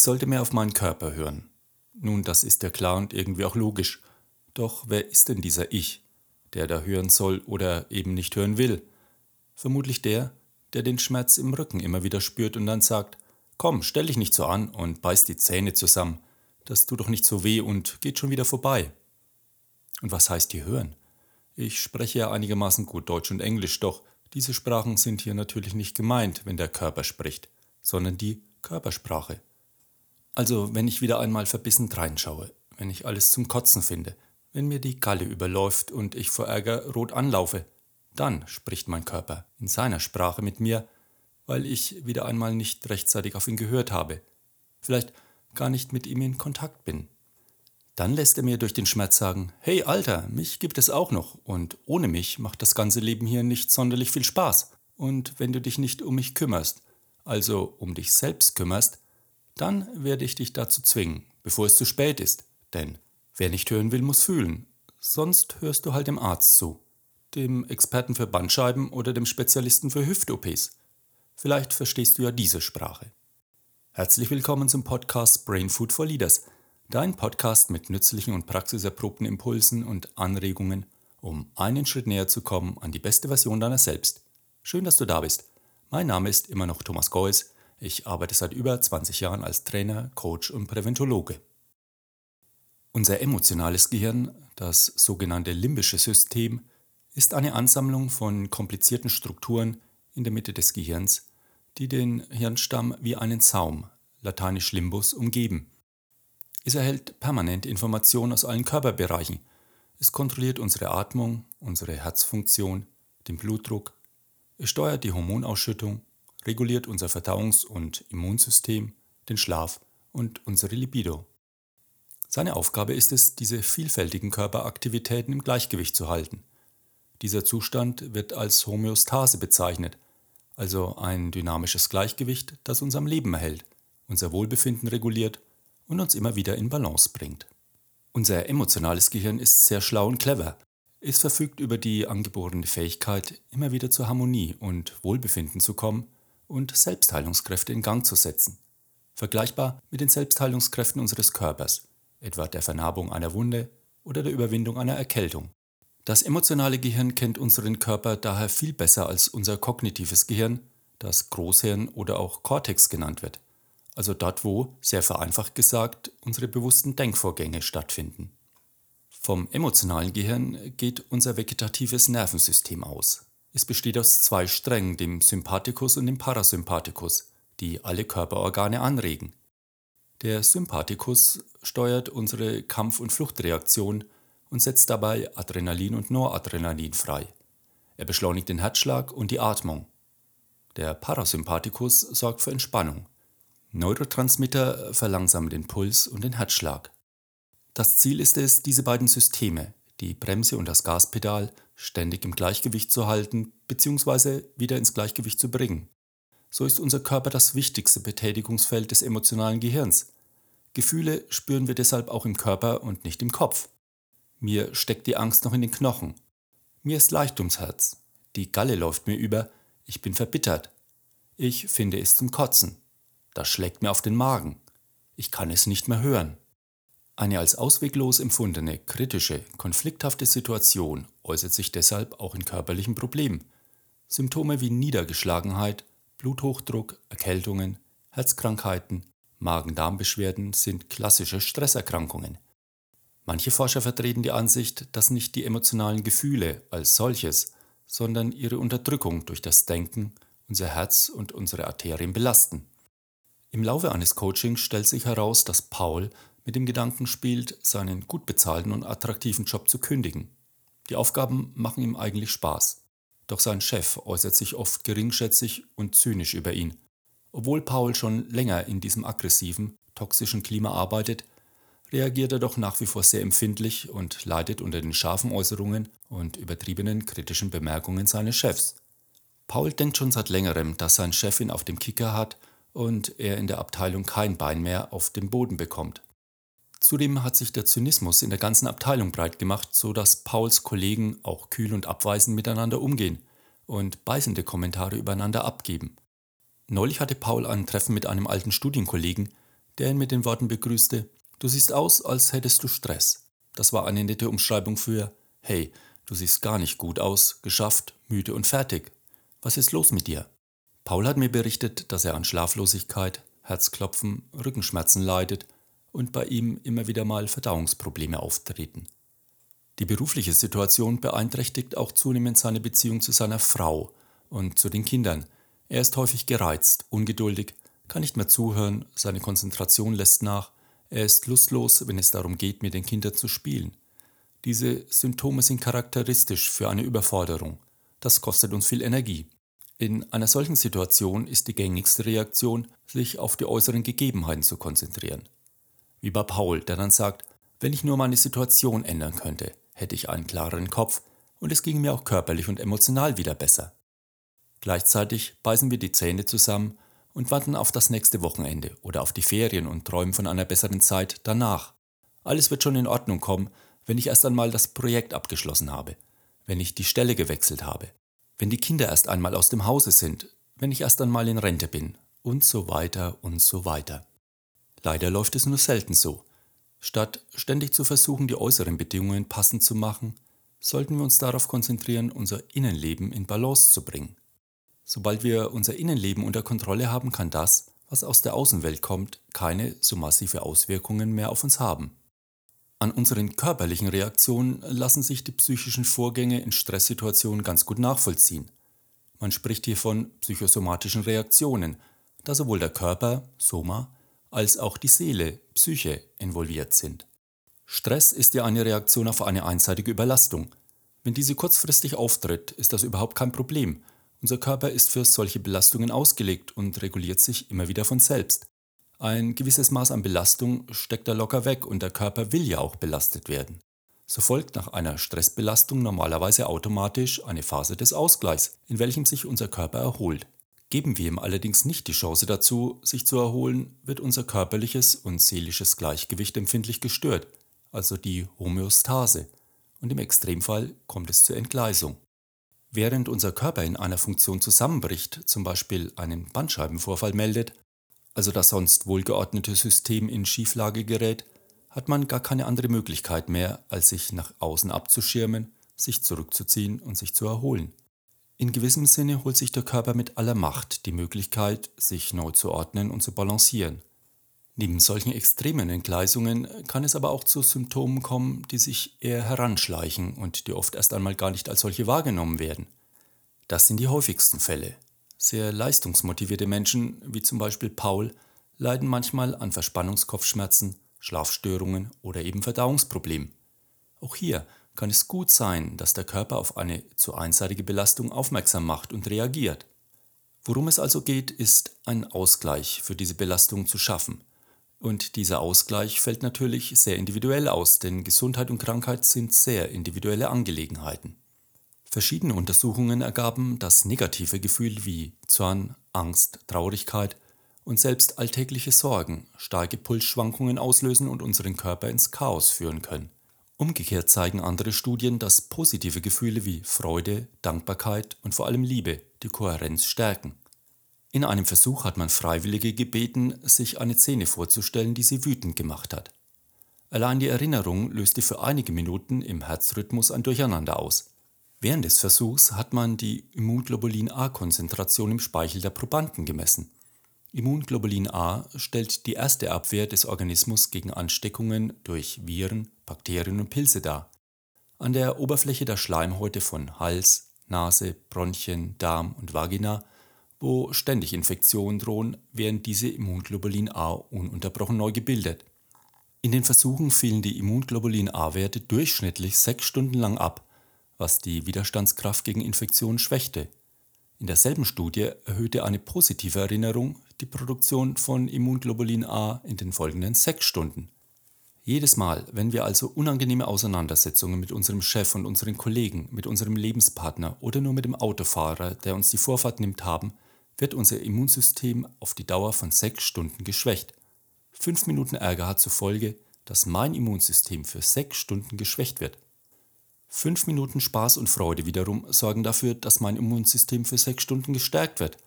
Ich sollte mehr auf meinen Körper hören. Nun, das ist ja klar und irgendwie auch logisch. Doch wer ist denn dieser Ich, der da hören soll oder eben nicht hören will? Vermutlich der, der den Schmerz im Rücken immer wieder spürt und dann sagt, komm, stell dich nicht so an und beiß die Zähne zusammen, das tut doch nicht so weh und geht schon wieder vorbei. Und was heißt hier hören? Ich spreche ja einigermaßen gut Deutsch und Englisch, doch diese Sprachen sind hier natürlich nicht gemeint, wenn der Körper spricht, sondern die Körpersprache. Also, wenn ich wieder einmal verbissen reinschaue, wenn ich alles zum Kotzen finde, wenn mir die Galle überläuft und ich vor Ärger rot anlaufe, dann spricht mein Körper in seiner Sprache mit mir, weil ich wieder einmal nicht rechtzeitig auf ihn gehört habe, vielleicht gar nicht mit ihm in Kontakt bin. Dann lässt er mir durch den Schmerz sagen, hey Alter, mich gibt es auch noch und ohne mich macht das ganze Leben hier nicht sonderlich viel Spaß. Und wenn du dich nicht um mich kümmerst, also um dich selbst kümmerst, dann werde ich dich dazu zwingen, bevor es zu spät ist. Denn wer nicht hören will, muss fühlen. Sonst hörst du halt dem Arzt zu, dem Experten für Bandscheiben oder dem Spezialisten für Hüft-OPs. Vielleicht verstehst du ja diese Sprache. Herzlich willkommen zum Podcast Brain Food for Leaders, dein Podcast mit nützlichen und praxiserprobten Impulsen und Anregungen, um einen Schritt näher zu kommen an die beste Version deiner selbst. Schön, dass du da bist. Mein Name ist immer noch Thomas Geuss ich arbeite seit über 20 Jahren als Trainer, Coach und Präventologe. Unser emotionales Gehirn, das sogenannte limbische System, ist eine Ansammlung von komplizierten Strukturen in der Mitte des Gehirns, die den Hirnstamm wie einen Zaum, lateinisch Limbus, umgeben. Es erhält permanent Informationen aus allen Körperbereichen. Es kontrolliert unsere Atmung, unsere Herzfunktion, den Blutdruck. Es steuert die Hormonausschüttung reguliert unser Verdauungs- und Immunsystem, den Schlaf und unsere Libido. Seine Aufgabe ist es, diese vielfältigen Körperaktivitäten im Gleichgewicht zu halten. Dieser Zustand wird als Homöostase bezeichnet, also ein dynamisches Gleichgewicht, das uns am Leben erhält, unser Wohlbefinden reguliert und uns immer wieder in Balance bringt. Unser emotionales Gehirn ist sehr schlau und clever. Es verfügt über die angeborene Fähigkeit, immer wieder zur Harmonie und Wohlbefinden zu kommen und Selbstheilungskräfte in Gang zu setzen. Vergleichbar mit den Selbstheilungskräften unseres Körpers, etwa der Vernarbung einer Wunde oder der Überwindung einer Erkältung. Das emotionale Gehirn kennt unseren Körper daher viel besser als unser kognitives Gehirn, das Großhirn oder auch Cortex genannt wird, also dort, wo, sehr vereinfacht gesagt, unsere bewussten Denkvorgänge stattfinden. Vom emotionalen Gehirn geht unser vegetatives Nervensystem aus, es besteht aus zwei Strängen, dem Sympathikus und dem Parasympathikus, die alle Körperorgane anregen. Der Sympathikus steuert unsere Kampf- und Fluchtreaktion und setzt dabei Adrenalin und Noradrenalin frei. Er beschleunigt den Herzschlag und die Atmung. Der Parasympathikus sorgt für Entspannung. Neurotransmitter verlangsamen den Puls und den Herzschlag. Das Ziel ist es, diese beiden Systeme, die Bremse und das Gaspedal, ständig im Gleichgewicht zu halten bzw. wieder ins Gleichgewicht zu bringen. So ist unser Körper das wichtigste Betätigungsfeld des emotionalen Gehirns. Gefühle spüren wir deshalb auch im Körper und nicht im Kopf. Mir steckt die Angst noch in den Knochen. Mir ist leicht ums Herz. Die Galle läuft mir über. Ich bin verbittert. Ich finde es zum Kotzen. Das schlägt mir auf den Magen. Ich kann es nicht mehr hören. Eine als ausweglos empfundene, kritische, konflikthafte Situation äußert sich deshalb auch in körperlichen Problemen. Symptome wie Niedergeschlagenheit, Bluthochdruck, Erkältungen, Herzkrankheiten, Magen-Darm-Beschwerden sind klassische Stresserkrankungen. Manche Forscher vertreten die Ansicht, dass nicht die emotionalen Gefühle als solches, sondern ihre Unterdrückung durch das Denken unser Herz und unsere Arterien belasten. Im Laufe eines Coachings stellt sich heraus, dass Paul mit dem Gedanken spielt, seinen gut bezahlten und attraktiven Job zu kündigen. Die Aufgaben machen ihm eigentlich Spaß. Doch sein Chef äußert sich oft geringschätzig und zynisch über ihn. Obwohl Paul schon länger in diesem aggressiven, toxischen Klima arbeitet, reagiert er doch nach wie vor sehr empfindlich und leidet unter den scharfen Äußerungen und übertriebenen kritischen Bemerkungen seines Chefs. Paul denkt schon seit längerem, dass sein Chef ihn auf dem Kicker hat und er in der Abteilung kein Bein mehr auf dem Boden bekommt. Zudem hat sich der Zynismus in der ganzen Abteilung breit gemacht, so dass Pauls Kollegen auch kühl und abweisend miteinander umgehen und beißende Kommentare übereinander abgeben. Neulich hatte Paul ein Treffen mit einem alten Studienkollegen, der ihn mit den Worten begrüßte, Du siehst aus, als hättest du Stress. Das war eine nette Umschreibung für Hey, du siehst gar nicht gut aus, geschafft, müde und fertig. Was ist los mit dir? Paul hat mir berichtet, dass er an Schlaflosigkeit, Herzklopfen, Rückenschmerzen leidet und bei ihm immer wieder mal Verdauungsprobleme auftreten. Die berufliche Situation beeinträchtigt auch zunehmend seine Beziehung zu seiner Frau und zu den Kindern. Er ist häufig gereizt, ungeduldig, kann nicht mehr zuhören, seine Konzentration lässt nach, er ist lustlos, wenn es darum geht, mit den Kindern zu spielen. Diese Symptome sind charakteristisch für eine Überforderung. Das kostet uns viel Energie. In einer solchen Situation ist die gängigste Reaktion, sich auf die äußeren Gegebenheiten zu konzentrieren. Wie bei Paul, der dann sagt, wenn ich nur meine Situation ändern könnte, hätte ich einen klareren Kopf und es ginge mir auch körperlich und emotional wieder besser. Gleichzeitig beißen wir die Zähne zusammen und warten auf das nächste Wochenende oder auf die Ferien und träumen von einer besseren Zeit danach. Alles wird schon in Ordnung kommen, wenn ich erst einmal das Projekt abgeschlossen habe, wenn ich die Stelle gewechselt habe, wenn die Kinder erst einmal aus dem Hause sind, wenn ich erst einmal in Rente bin und so weiter und so weiter. Leider läuft es nur selten so. Statt ständig zu versuchen, die äußeren Bedingungen passend zu machen, sollten wir uns darauf konzentrieren, unser Innenleben in Balance zu bringen. Sobald wir unser Innenleben unter Kontrolle haben, kann das, was aus der Außenwelt kommt, keine so massive Auswirkungen mehr auf uns haben. An unseren körperlichen Reaktionen lassen sich die psychischen Vorgänge in Stresssituationen ganz gut nachvollziehen. Man spricht hier von psychosomatischen Reaktionen, da sowohl der Körper, Soma, als auch die Seele, Psyche, involviert sind. Stress ist ja eine Reaktion auf eine einseitige Überlastung. Wenn diese kurzfristig auftritt, ist das überhaupt kein Problem unser Körper ist für solche Belastungen ausgelegt und reguliert sich immer wieder von selbst. Ein gewisses Maß an Belastung steckt er locker weg und der Körper will ja auch belastet werden. So folgt nach einer Stressbelastung normalerweise automatisch eine Phase des Ausgleichs, in welchem sich unser Körper erholt. Geben wir ihm allerdings nicht die Chance dazu, sich zu erholen, wird unser körperliches und seelisches Gleichgewicht empfindlich gestört, also die Homöostase, und im Extremfall kommt es zur Entgleisung. Während unser Körper in einer Funktion zusammenbricht, zum Beispiel einen Bandscheibenvorfall meldet, also das sonst wohlgeordnete System in Schieflage gerät, hat man gar keine andere Möglichkeit mehr, als sich nach außen abzuschirmen, sich zurückzuziehen und sich zu erholen. In gewissem Sinne holt sich der Körper mit aller Macht die Möglichkeit, sich neu zu ordnen und zu balancieren. Neben solchen extremen Entgleisungen kann es aber auch zu Symptomen kommen, die sich eher heranschleichen und die oft erst einmal gar nicht als solche wahrgenommen werden. Das sind die häufigsten Fälle. Sehr leistungsmotivierte Menschen, wie zum Beispiel Paul, leiden manchmal an Verspannungskopfschmerzen, Schlafstörungen oder eben Verdauungsproblemen. Auch hier kann es gut sein, dass der Körper auf eine zu einseitige Belastung aufmerksam macht und reagiert. Worum es also geht, ist, einen Ausgleich für diese Belastung zu schaffen und dieser Ausgleich fällt natürlich sehr individuell aus, denn Gesundheit und Krankheit sind sehr individuelle Angelegenheiten. Verschiedene Untersuchungen ergaben, dass negative Gefühle wie Zorn, Angst, Traurigkeit und selbst alltägliche Sorgen starke Pulsschwankungen auslösen und unseren Körper ins Chaos führen können. Umgekehrt zeigen andere Studien, dass positive Gefühle wie Freude, Dankbarkeit und vor allem Liebe die Kohärenz stärken. In einem Versuch hat man Freiwillige gebeten, sich eine Szene vorzustellen, die sie wütend gemacht hat. Allein die Erinnerung löste für einige Minuten im Herzrhythmus ein Durcheinander aus. Während des Versuchs hat man die Immunglobulin A-Konzentration im Speichel der Probanden gemessen. Immunglobulin A stellt die erste Abwehr des Organismus gegen Ansteckungen durch Viren, Bakterien und Pilze dar. An der Oberfläche der Schleimhäute von Hals, Nase, Bronchien, Darm und Vagina wo ständig Infektionen drohen, werden diese Immunglobulin A ununterbrochen neu gebildet. In den Versuchen fielen die Immunglobulin A-Werte durchschnittlich sechs Stunden lang ab, was die Widerstandskraft gegen Infektionen schwächte. In derselben Studie erhöhte eine positive Erinnerung die Produktion von Immunglobulin A in den folgenden sechs Stunden. Jedes Mal, wenn wir also unangenehme Auseinandersetzungen mit unserem Chef und unseren Kollegen, mit unserem Lebenspartner oder nur mit dem Autofahrer, der uns die Vorfahrt nimmt, haben, wird unser Immunsystem auf die Dauer von sechs Stunden geschwächt. Fünf Minuten Ärger hat zur Folge, dass mein Immunsystem für sechs Stunden geschwächt wird. Fünf Minuten Spaß und Freude wiederum sorgen dafür, dass mein Immunsystem für sechs Stunden gestärkt wird.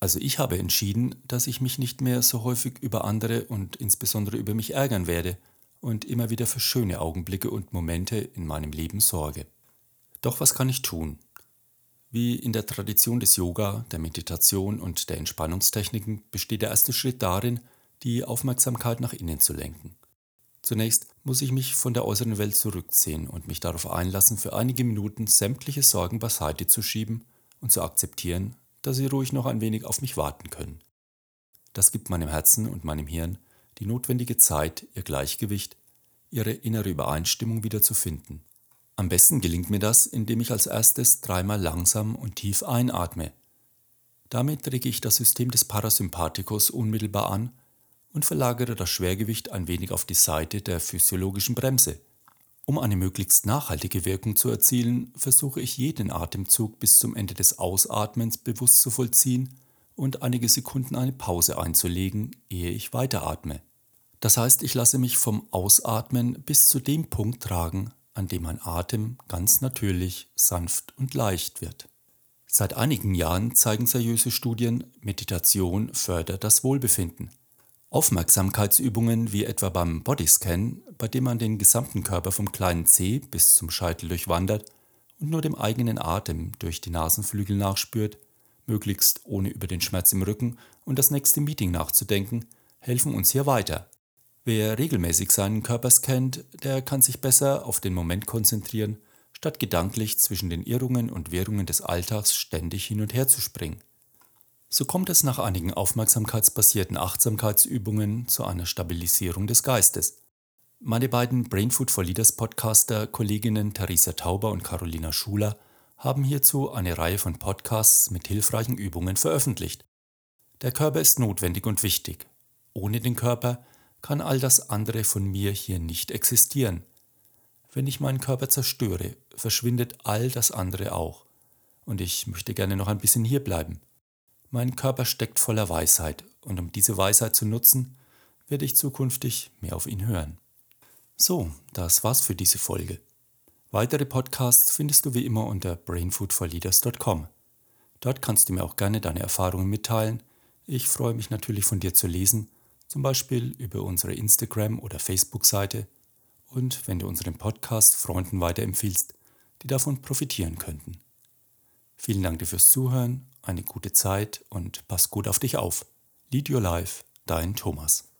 Also ich habe entschieden, dass ich mich nicht mehr so häufig über andere und insbesondere über mich ärgern werde und immer wieder für schöne Augenblicke und Momente in meinem Leben sorge. Doch was kann ich tun? Wie in der Tradition des Yoga, der Meditation und der Entspannungstechniken besteht der erste Schritt darin, die Aufmerksamkeit nach innen zu lenken. Zunächst muss ich mich von der äußeren Welt zurückziehen und mich darauf einlassen, für einige Minuten sämtliche Sorgen beiseite zu schieben und zu akzeptieren, dass sie ruhig noch ein wenig auf mich warten können. Das gibt meinem Herzen und meinem Hirn die notwendige Zeit, ihr Gleichgewicht, ihre innere Übereinstimmung wieder zu finden. Am besten gelingt mir das, indem ich als erstes dreimal langsam und tief einatme. Damit rege ich das System des Parasympathikus unmittelbar an und verlagere das Schwergewicht ein wenig auf die Seite der physiologischen Bremse – um eine möglichst nachhaltige Wirkung zu erzielen, versuche ich jeden Atemzug bis zum Ende des Ausatmens bewusst zu vollziehen und einige Sekunden eine Pause einzulegen, ehe ich weiteratme. Das heißt, ich lasse mich vom Ausatmen bis zu dem Punkt tragen, an dem mein Atem ganz natürlich, sanft und leicht wird. Seit einigen Jahren zeigen seriöse Studien, Meditation fördert das Wohlbefinden. Aufmerksamkeitsübungen wie etwa beim Bodyscan, bei dem man den gesamten Körper vom kleinen Zeh bis zum Scheitel durchwandert und nur dem eigenen Atem durch die Nasenflügel nachspürt, möglichst ohne über den Schmerz im Rücken und das nächste Meeting nachzudenken, helfen uns hier weiter. Wer regelmäßig seinen Körper scannt, der kann sich besser auf den Moment konzentrieren, statt gedanklich zwischen den Irrungen und Wirrungen des Alltags ständig hin und her zu springen. So kommt es nach einigen aufmerksamkeitsbasierten Achtsamkeitsübungen zu einer Stabilisierung des Geistes. Meine beiden Brainfood for Leaders Podcaster Kolleginnen Theresa Tauber und Carolina Schuler haben hierzu eine Reihe von Podcasts mit hilfreichen Übungen veröffentlicht. Der Körper ist notwendig und wichtig. Ohne den Körper kann all das andere von mir hier nicht existieren. Wenn ich meinen Körper zerstöre, verschwindet all das andere auch. Und ich möchte gerne noch ein bisschen hier bleiben. Mein Körper steckt voller Weisheit und um diese Weisheit zu nutzen, werde ich zukünftig mehr auf ihn hören. So, das war's für diese Folge. Weitere Podcasts findest du wie immer unter brainfoodforleaders.com. Dort kannst du mir auch gerne deine Erfahrungen mitteilen. Ich freue mich natürlich von dir zu lesen, zum Beispiel über unsere Instagram- oder Facebook-Seite und wenn du unseren Podcast Freunden weiterempfiehlst, die davon profitieren könnten. Vielen Dank dir fürs Zuhören eine gute Zeit und pass gut auf dich auf. Lead Your Life, dein Thomas.